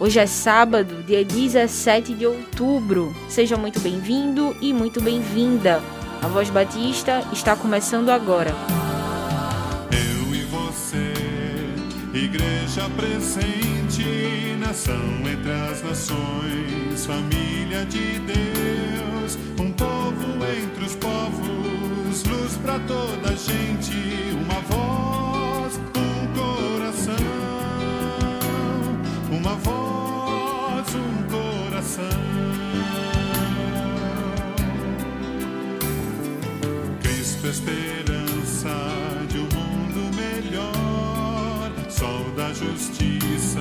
Hoje é sábado, dia 17 de outubro. Seja muito bem-vindo e muito bem-vinda. A Voz Batista está começando agora. Eu e você, igreja presente, nação entre as nações, família de Deus, um povo entre os povos, luz para toda gente, uma voz, um coração, uma voz, um coração. Cristo esperança de um mundo melhor, sol da justiça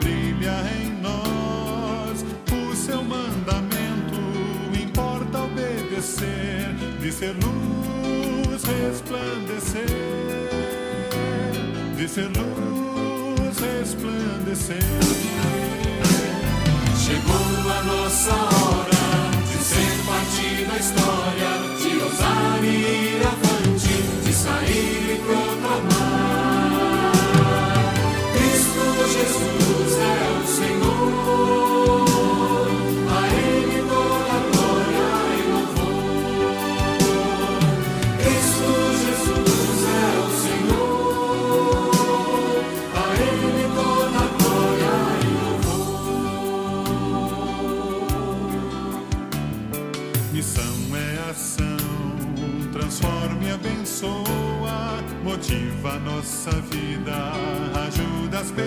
brilha em nós. O seu mandamento importa obedecer, de ser luz resplandecer, de ser luz resplandecer. Nossa hora de ser parte da história, de ousar e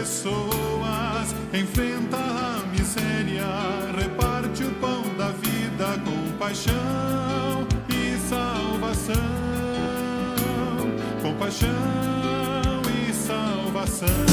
pessoas, enfrenta a miséria, reparte o pão da vida com paixão e salvação, com paixão e salvação.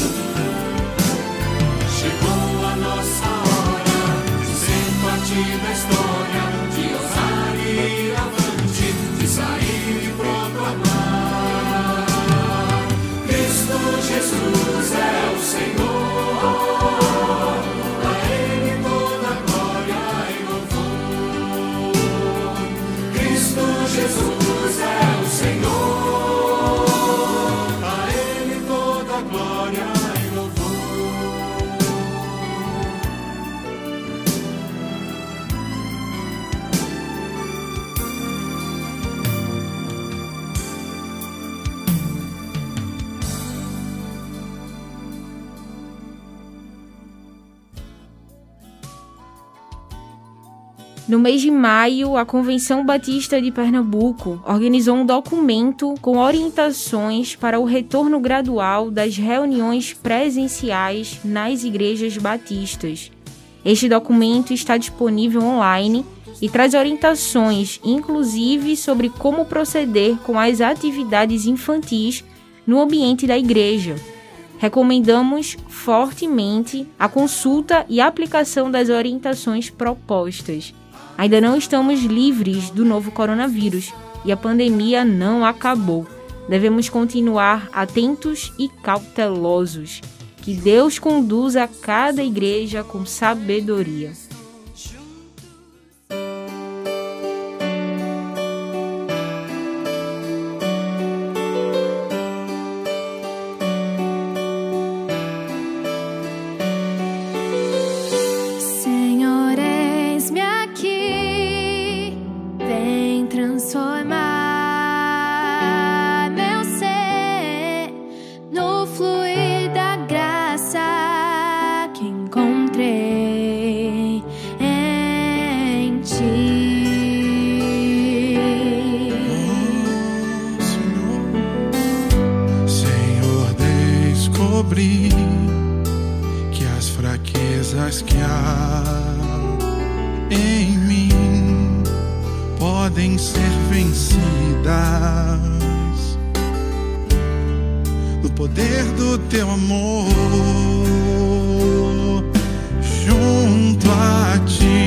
No mês de maio, a Convenção Batista de Pernambuco organizou um documento com orientações para o retorno gradual das reuniões presenciais nas igrejas batistas. Este documento está disponível online e traz orientações, inclusive sobre como proceder com as atividades infantis no ambiente da igreja. Recomendamos fortemente a consulta e aplicação das orientações propostas. Ainda não estamos livres do novo coronavírus e a pandemia não acabou. Devemos continuar atentos e cautelosos. Que Deus conduza cada igreja com sabedoria. Fraquezas que há em mim podem ser vencidas no poder do teu amor junto a ti.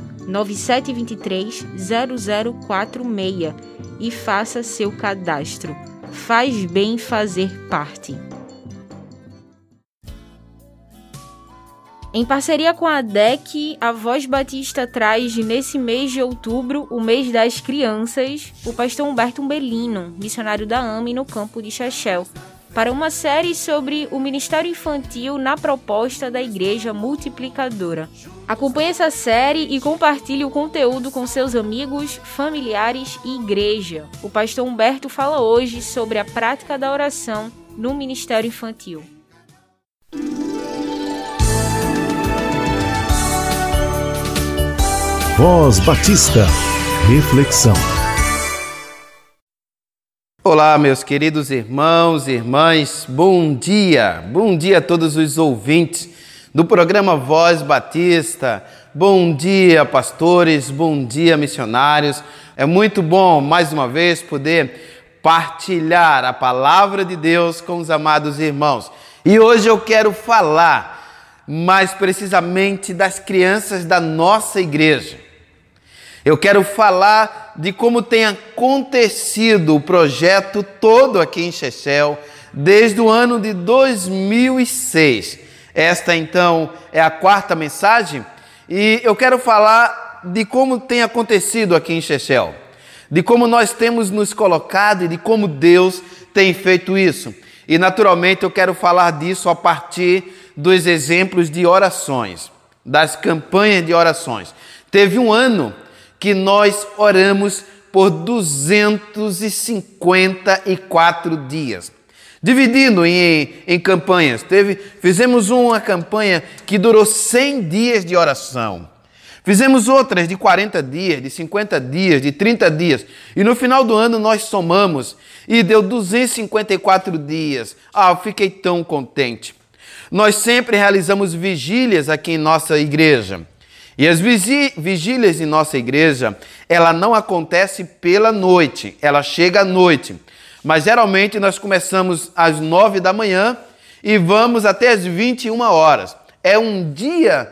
9723 0046 e faça seu cadastro. Faz bem fazer parte. Em parceria com a DEC, a Voz Batista traz nesse mês de outubro, o mês das crianças, o pastor Humberto Umbelino, missionário da AME no campo de Chechel, para uma série sobre o ministério infantil na proposta da Igreja Multiplicadora. Acompanhe essa série e compartilhe o conteúdo com seus amigos, familiares e igreja. O pastor Humberto fala hoje sobre a prática da oração no ministério infantil. Voz Batista. Reflexão. Olá, meus queridos irmãos e irmãs, bom dia, bom dia a todos os ouvintes do programa Voz Batista, bom dia, pastores, bom dia, missionários. É muito bom, mais uma vez, poder partilhar a palavra de Deus com os amados irmãos. E hoje eu quero falar mais precisamente das crianças da nossa igreja. Eu quero falar de como tem acontecido o projeto todo aqui em Chechel desde o ano de 2006. Esta então é a quarta mensagem e eu quero falar de como tem acontecido aqui em Chechel, de como nós temos nos colocado e de como Deus tem feito isso. E naturalmente eu quero falar disso a partir dos exemplos de orações, das campanhas de orações. Teve um ano que nós oramos por 254 dias, dividindo em, em campanhas. Teve, fizemos uma campanha que durou 100 dias de oração. Fizemos outras de 40 dias, de 50 dias, de 30 dias. E no final do ano nós somamos e deu 254 dias. Ah, fiquei tão contente. Nós sempre realizamos vigílias aqui em nossa igreja. E as vigílias em nossa igreja, ela não acontece pela noite, ela chega à noite. Mas geralmente nós começamos às nove da manhã e vamos até às 21 horas. É um dia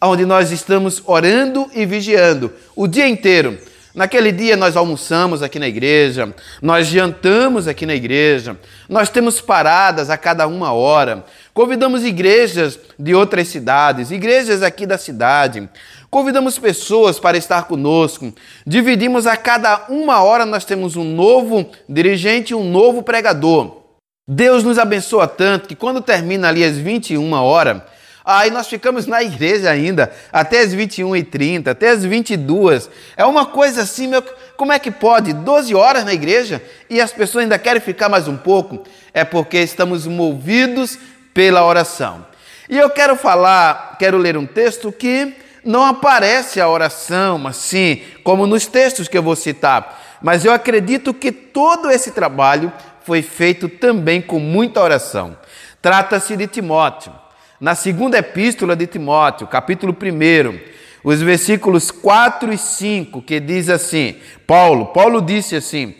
onde nós estamos orando e vigiando o dia inteiro. Naquele dia nós almoçamos aqui na igreja, nós jantamos aqui na igreja, nós temos paradas a cada uma hora, convidamos igrejas de outras cidades, igrejas aqui da cidade, convidamos pessoas para estar conosco, dividimos a cada uma hora nós temos um novo dirigente, um novo pregador. Deus nos abençoa tanto que quando termina ali às 21 horas, Aí nós ficamos na igreja ainda, até as 21h30, até as 22 É uma coisa assim, meu, como é que pode? 12 horas na igreja e as pessoas ainda querem ficar mais um pouco? É porque estamos movidos pela oração. E eu quero falar, quero ler um texto que não aparece a oração assim, como nos textos que eu vou citar. Mas eu acredito que todo esse trabalho foi feito também com muita oração. Trata-se de Timóteo na segunda epístola de Timóteo, capítulo 1, os versículos 4 e 5, que diz assim: Paulo, Paulo disse assim: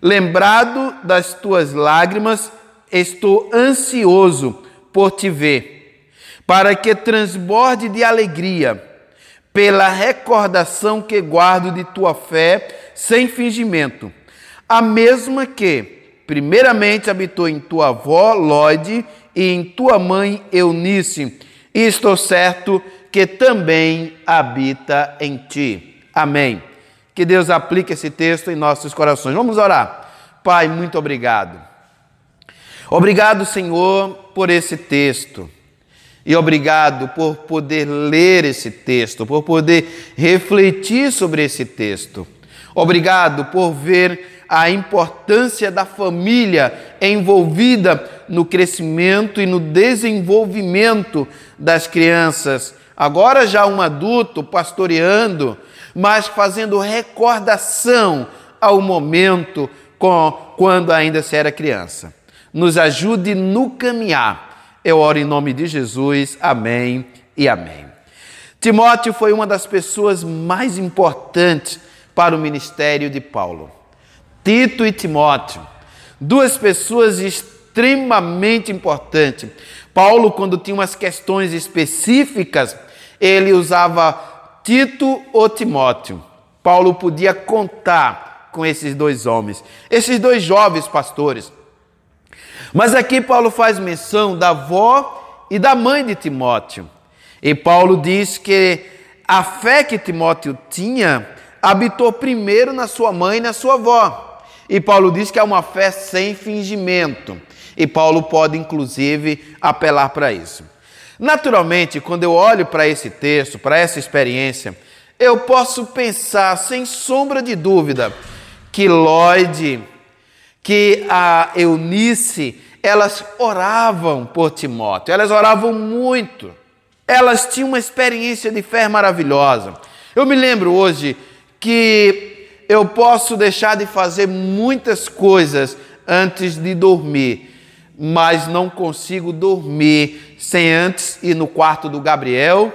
Lembrado das tuas lágrimas, estou ansioso por te ver, para que transborde de alegria pela recordação que guardo de tua fé sem fingimento, a mesma que, primeiramente, habitou em tua avó Lode e em tua mãe Eunice, e estou certo que também habita em ti. Amém. Que Deus aplique esse texto em nossos corações. Vamos orar. Pai, muito obrigado. Obrigado, Senhor, por esse texto. E obrigado por poder ler esse texto, por poder refletir sobre esse texto. Obrigado por ver a importância da família envolvida no crescimento e no desenvolvimento das crianças. Agora já um adulto pastoreando, mas fazendo recordação ao momento com, quando ainda se era criança. Nos ajude no caminhar. Eu oro em nome de Jesus. Amém e amém. Timóteo foi uma das pessoas mais importantes para o ministério de Paulo. Tito e Timóteo, duas pessoas extremamente importantes. Paulo, quando tinha umas questões específicas, ele usava Tito ou Timóteo. Paulo podia contar com esses dois homens, esses dois jovens pastores. Mas aqui Paulo faz menção da avó e da mãe de Timóteo. E Paulo diz que a fé que Timóteo tinha habitou primeiro na sua mãe e na sua avó. E Paulo diz que é uma fé sem fingimento. E Paulo pode, inclusive, apelar para isso. Naturalmente, quando eu olho para esse texto, para essa experiência, eu posso pensar, sem sombra de dúvida, que Lloyd, que a Eunice, elas oravam por Timóteo, elas oravam muito. Elas tinham uma experiência de fé maravilhosa. Eu me lembro hoje que eu posso deixar de fazer muitas coisas antes de dormir, mas não consigo dormir sem antes ir no quarto do Gabriel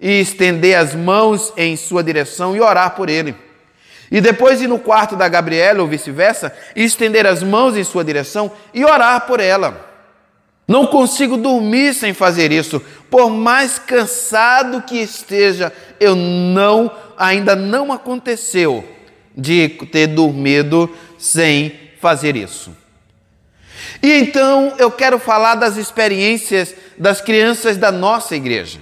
e estender as mãos em sua direção e orar por ele. E depois ir no quarto da Gabriela ou vice-versa e estender as mãos em sua direção e orar por ela. Não consigo dormir sem fazer isso. Por mais cansado que esteja, eu não ainda não aconteceu de ter dormido sem fazer isso. E então eu quero falar das experiências das crianças da nossa igreja.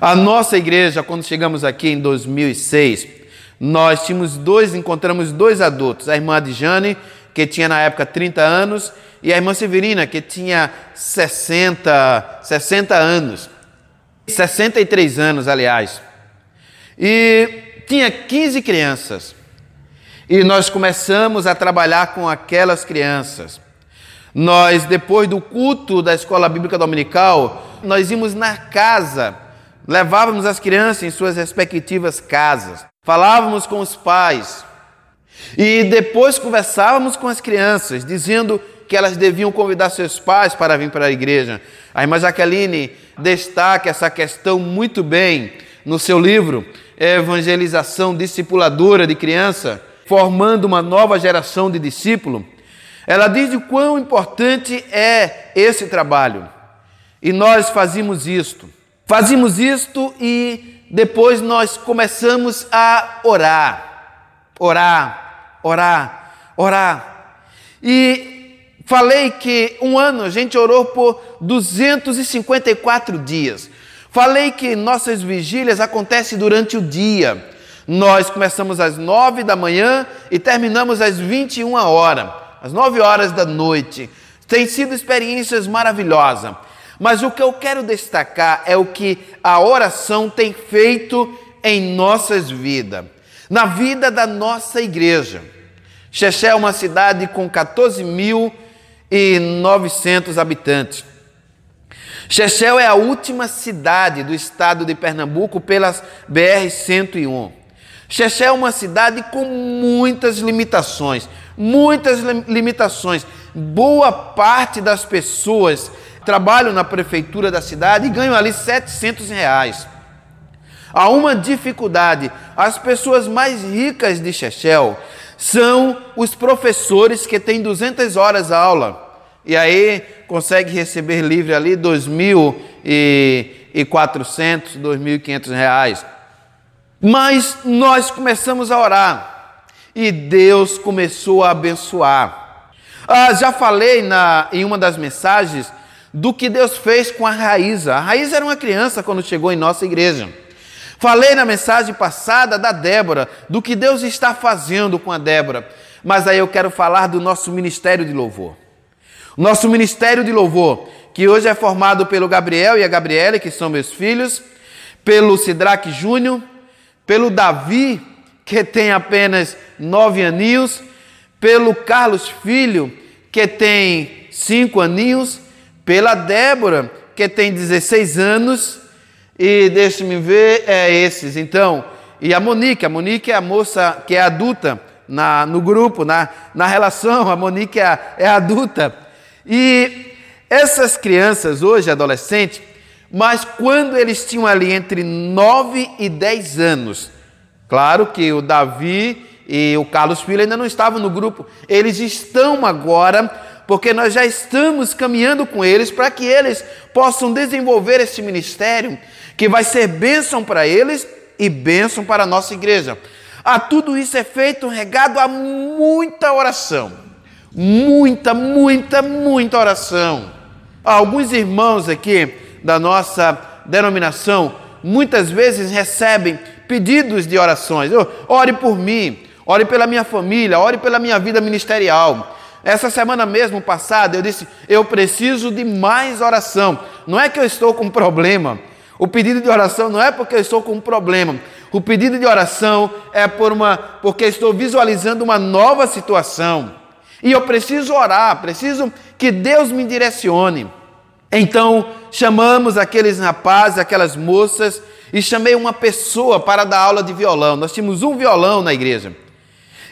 A nossa igreja, quando chegamos aqui em 2006, nós tínhamos dois, encontramos dois adultos, a irmã de Jane, que tinha na época 30 anos, e a irmã Severina, que tinha 60, 60 anos. 63 anos, aliás. E tinha 15 crianças. E nós começamos a trabalhar com aquelas crianças. Nós, depois do culto da escola bíblica dominical, nós íamos na casa, levávamos as crianças em suas respectivas casas, falávamos com os pais e depois conversávamos com as crianças, dizendo que elas deviam convidar seus pais para vir para a igreja. A irmã Jaqueline destaca essa questão muito bem no seu livro Evangelização Discipuladora de Criança, formando uma nova geração de discípulo, ela diz o quão importante é esse trabalho. E nós fazemos isto. Fazemos isto e depois nós começamos a orar. Orar, orar, orar. E falei que um ano a gente orou por 254 dias. Falei que nossas vigílias acontecem durante o dia. Nós começamos às 9 da manhã e terminamos às 21 horas, às 9 horas da noite. Tem sido experiências maravilhosas. Mas o que eu quero destacar é o que a oração tem feito em nossas vidas, na vida da nossa igreja. Xexé é uma cidade com 14.900 habitantes. Chechel é a última cidade do estado de Pernambuco pelas BR-101. Chechel é uma cidade com muitas limitações, muitas limitações. Boa parte das pessoas trabalham na prefeitura da cidade e ganham ali 700 reais. Há uma dificuldade. As pessoas mais ricas de Chechel são os professores que têm 200 horas aula e aí consegue receber livre ali 2.400, 2.500 reais. Mas nós começamos a orar e Deus começou a abençoar. Ah, já falei na, em uma das mensagens do que Deus fez com a Raíza. A Raíza era uma criança quando chegou em nossa igreja. Falei na mensagem passada da Débora, do que Deus está fazendo com a Débora. Mas aí eu quero falar do nosso ministério de louvor. Nosso ministério de louvor, que hoje é formado pelo Gabriel e a Gabriela, que são meus filhos, pelo Sidraque Júnior, pelo Davi, que tem apenas nove aninhos, pelo Carlos Filho, que tem cinco aninhos, pela Débora, que tem 16 anos, e deixe-me ver, é esses. Então, e a Monique, a Monique é a moça que é adulta na, no grupo, na, na relação, a Monique é, é adulta. E essas crianças, hoje adolescentes, mas quando eles tinham ali entre 9 e 10 anos, claro que o Davi e o Carlos Filho ainda não estavam no grupo, eles estão agora, porque nós já estamos caminhando com eles para que eles possam desenvolver esse ministério que vai ser bênção para eles e bênção para a nossa igreja. A tudo isso é feito regado a muita oração muita, muita, muita oração. Alguns irmãos aqui da nossa denominação muitas vezes recebem pedidos de orações. ore por mim, ore pela minha família, ore pela minha vida ministerial. Essa semana mesmo passada eu disse: eu preciso de mais oração. Não é que eu estou com problema. O pedido de oração não é porque eu estou com um problema. O pedido de oração é por uma, porque estou visualizando uma nova situação. E eu preciso orar, preciso que Deus me direcione. Então chamamos aqueles rapazes, aquelas moças e chamei uma pessoa para dar aula de violão. Nós tínhamos um violão na igreja.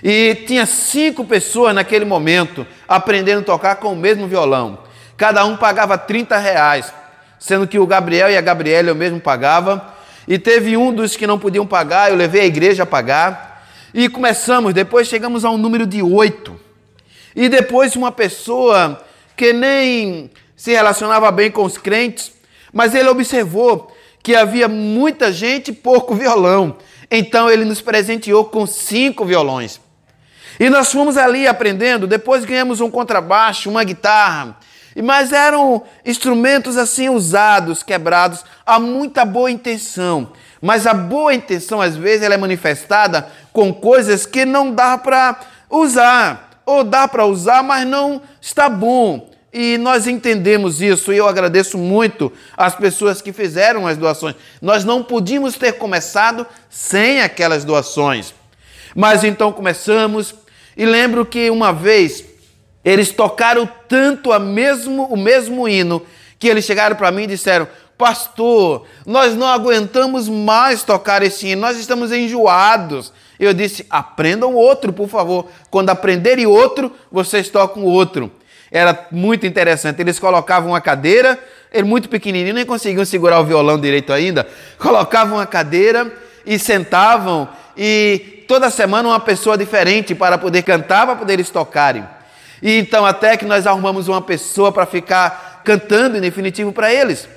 E tinha cinco pessoas naquele momento aprendendo a tocar com o mesmo violão. Cada um pagava 30 reais, sendo que o Gabriel e a Gabriela eu mesmo pagava. E teve um dos que não podiam pagar, eu levei a igreja a pagar. E começamos, depois chegamos a um número de oito. E depois uma pessoa que nem se relacionava bem com os crentes, mas ele observou que havia muita gente e pouco violão. Então ele nos presenteou com cinco violões. E nós fomos ali aprendendo, depois ganhamos um contrabaixo, uma guitarra, mas eram instrumentos assim usados, quebrados, há muita boa intenção. Mas a boa intenção, às vezes, ela é manifestada com coisas que não dá para usar ou dá para usar, mas não está bom. E nós entendemos isso e eu agradeço muito as pessoas que fizeram as doações. Nós não podíamos ter começado sem aquelas doações. Mas então começamos e lembro que uma vez eles tocaram tanto a mesmo, o mesmo hino que eles chegaram para mim e disseram: Pastor, nós não aguentamos mais tocar esse hino, nós estamos enjoados. Eu disse: aprendam outro, por favor. Quando aprenderem outro, vocês tocam outro. Era muito interessante. Eles colocavam uma cadeira ele muito pequenininho, nem conseguiam segurar o violão direito ainda, colocavam uma cadeira e sentavam e toda semana uma pessoa diferente para poder cantar, para poder eles tocarem. E então até que nós arrumamos uma pessoa para ficar cantando em definitivo para eles.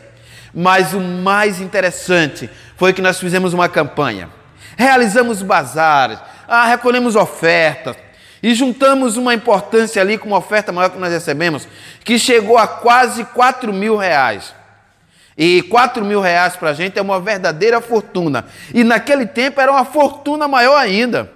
Mas o mais interessante foi que nós fizemos uma campanha. Realizamos bazares, ah, recolhemos ofertas e juntamos uma importância ali com uma oferta maior que nós recebemos, que chegou a quase 4 mil reais. E 4 mil reais para a gente é uma verdadeira fortuna. E naquele tempo era uma fortuna maior ainda.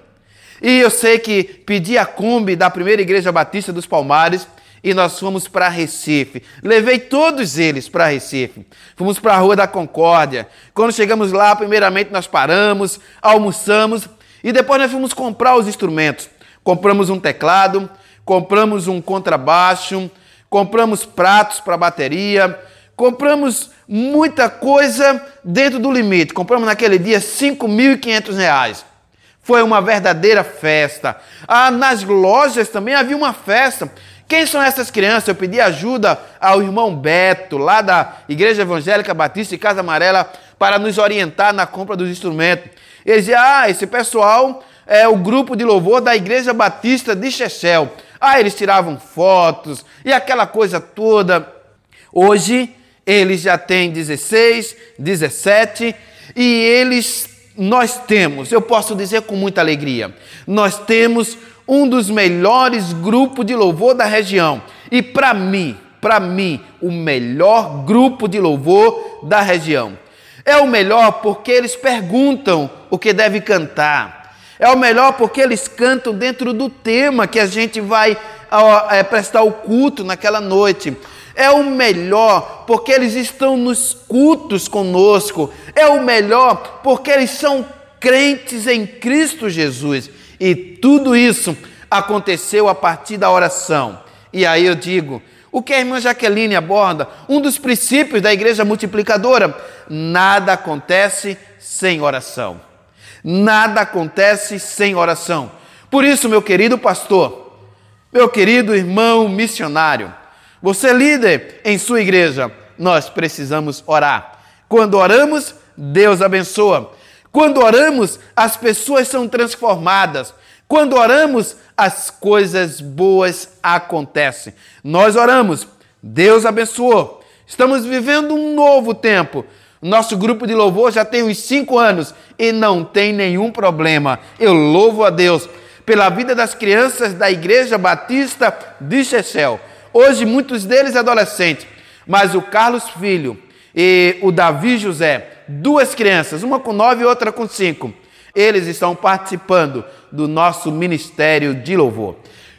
E eu sei que pedi a Kombi da primeira igreja batista dos Palmares e nós fomos para Recife. Levei todos eles para Recife. Fomos para a Rua da Concórdia. Quando chegamos lá, primeiramente nós paramos, almoçamos e depois nós fomos comprar os instrumentos. Compramos um teclado, compramos um contrabaixo, compramos pratos para bateria, compramos muita coisa dentro do limite. Compramos naquele dia 5.500 reais. Foi uma verdadeira festa. Ah, nas lojas também havia uma festa. Quem são essas crianças? Eu pedi ajuda ao irmão Beto, lá da Igreja Evangélica Batista e Casa Amarela, para nos orientar na compra dos instrumentos. Ele dizia: Ah, esse pessoal é o grupo de louvor da Igreja Batista de Chechel. Ah, eles tiravam fotos e aquela coisa toda. Hoje, eles já têm 16, 17 e eles nós temos, eu posso dizer com muita alegria, nós temos um dos melhores grupos de louvor da região. E para mim, para mim, o melhor grupo de louvor da região. É o melhor porque eles perguntam o que deve cantar. É o melhor porque eles cantam dentro do tema que a gente vai é, prestar o culto naquela noite. É o melhor porque eles estão nos cultos conosco. É o melhor porque eles são crentes em Cristo Jesus. E tudo isso aconteceu a partir da oração. E aí eu digo, o que a irmã Jaqueline aborda, um dos princípios da igreja multiplicadora, nada acontece sem oração. Nada acontece sem oração. Por isso, meu querido pastor, meu querido irmão missionário, você é líder em sua igreja, nós precisamos orar. Quando oramos, Deus abençoa. Quando oramos, as pessoas são transformadas. Quando oramos, as coisas boas acontecem. Nós oramos, Deus abençoou. Estamos vivendo um novo tempo. Nosso grupo de louvor já tem uns cinco anos e não tem nenhum problema. Eu louvo a Deus pela vida das crianças da Igreja Batista de Chechel. Hoje, muitos deles adolescentes, mas o Carlos Filho e o Davi José, duas crianças, uma com nove e outra com cinco, eles estão participando do nosso ministério de louvor.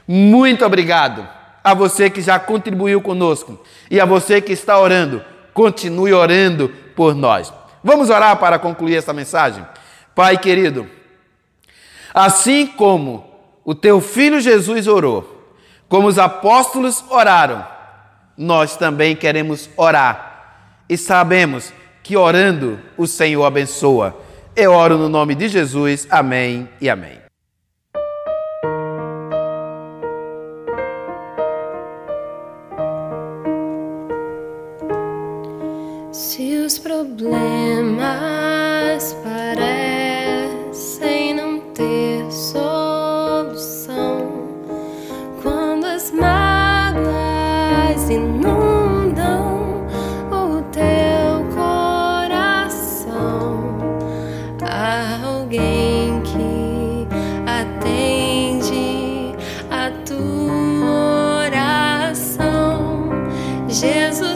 Muito obrigado a você que já contribuiu conosco e a você que está orando. Continue orando por nós. Vamos orar para concluir essa mensagem? Pai querido, assim como o teu filho Jesus orou, como os apóstolos oraram, nós também queremos orar. E sabemos que orando o Senhor abençoa. Eu oro no nome de Jesus. Amém e amém. Jesus Cristo,